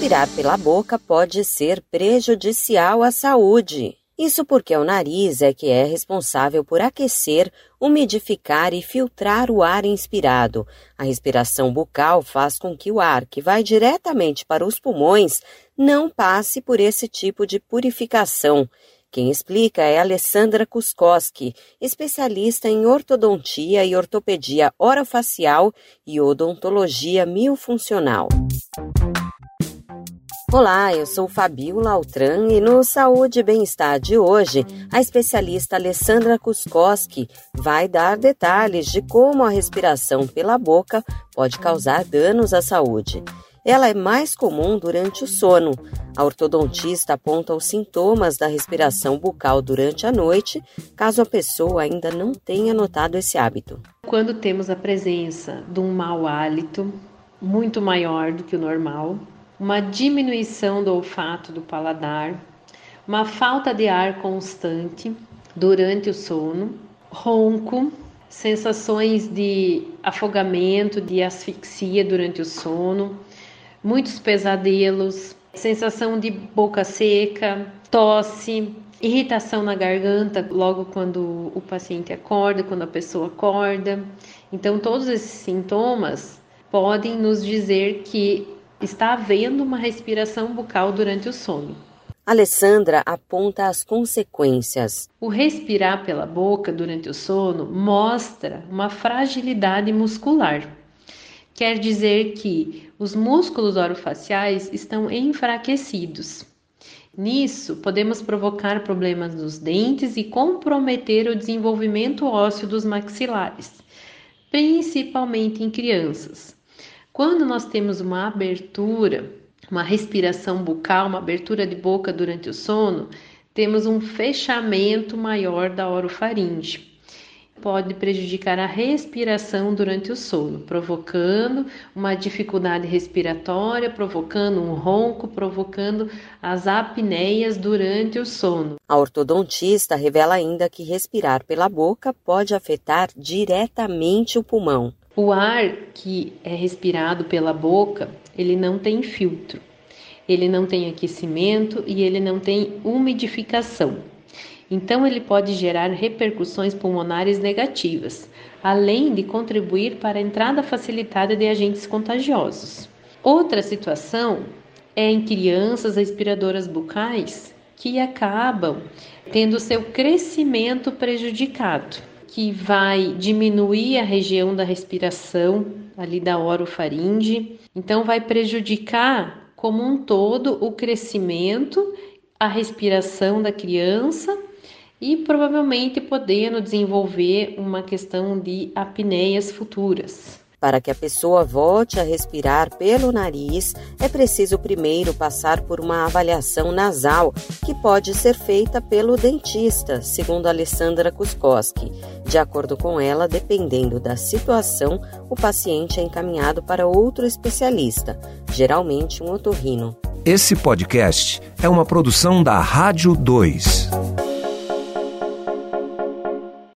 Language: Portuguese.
Respirar pela boca pode ser prejudicial à saúde. Isso porque o nariz é que é responsável por aquecer, umidificar e filtrar o ar inspirado. A respiração bucal faz com que o ar que vai diretamente para os pulmões não passe por esse tipo de purificação. Quem explica é Alessandra Kuskoski, especialista em ortodontia e ortopedia orofacial e odontologia miofuncional. Olá, eu sou Fabiola Altran e no Saúde e Bem-Estar de hoje, a especialista Alessandra Kuskoski vai dar detalhes de como a respiração pela boca pode causar danos à saúde. Ela é mais comum durante o sono. A ortodontista aponta os sintomas da respiração bucal durante a noite, caso a pessoa ainda não tenha notado esse hábito. Quando temos a presença de um mau hálito muito maior do que o normal, uma diminuição do olfato do paladar, uma falta de ar constante durante o sono, ronco, sensações de afogamento, de asfixia durante o sono, muitos pesadelos, sensação de boca seca, tosse, irritação na garganta logo quando o paciente acorda, quando a pessoa acorda. Então, todos esses sintomas podem nos dizer que está havendo uma respiração bucal durante o sono. Alessandra aponta as consequências. O respirar pela boca durante o sono mostra uma fragilidade muscular. Quer dizer que os músculos orofaciais estão enfraquecidos. Nisso, podemos provocar problemas nos dentes e comprometer o desenvolvimento ósseo dos maxilares, principalmente em crianças. Quando nós temos uma abertura, uma respiração bucal, uma abertura de boca durante o sono, temos um fechamento maior da orofaringe. Pode prejudicar a respiração durante o sono, provocando uma dificuldade respiratória, provocando um ronco, provocando as apneias durante o sono. A ortodontista revela ainda que respirar pela boca pode afetar diretamente o pulmão. O ar que é respirado pela boca, ele não tem filtro, ele não tem aquecimento e ele não tem umidificação. Então, ele pode gerar repercussões pulmonares negativas, além de contribuir para a entrada facilitada de agentes contagiosos. Outra situação é em crianças aspiradoras bucais que acabam tendo seu crescimento prejudicado que vai diminuir a região da respiração ali da orofaringe, então vai prejudicar como um todo o crescimento, a respiração da criança e provavelmente podendo desenvolver uma questão de apneias futuras. Para que a pessoa volte a respirar pelo nariz, é preciso primeiro passar por uma avaliação nasal, que pode ser feita pelo dentista, segundo Alessandra Kuskoski. De acordo com ela, dependendo da situação, o paciente é encaminhado para outro especialista, geralmente um otorrino. Esse podcast é uma produção da Rádio 2.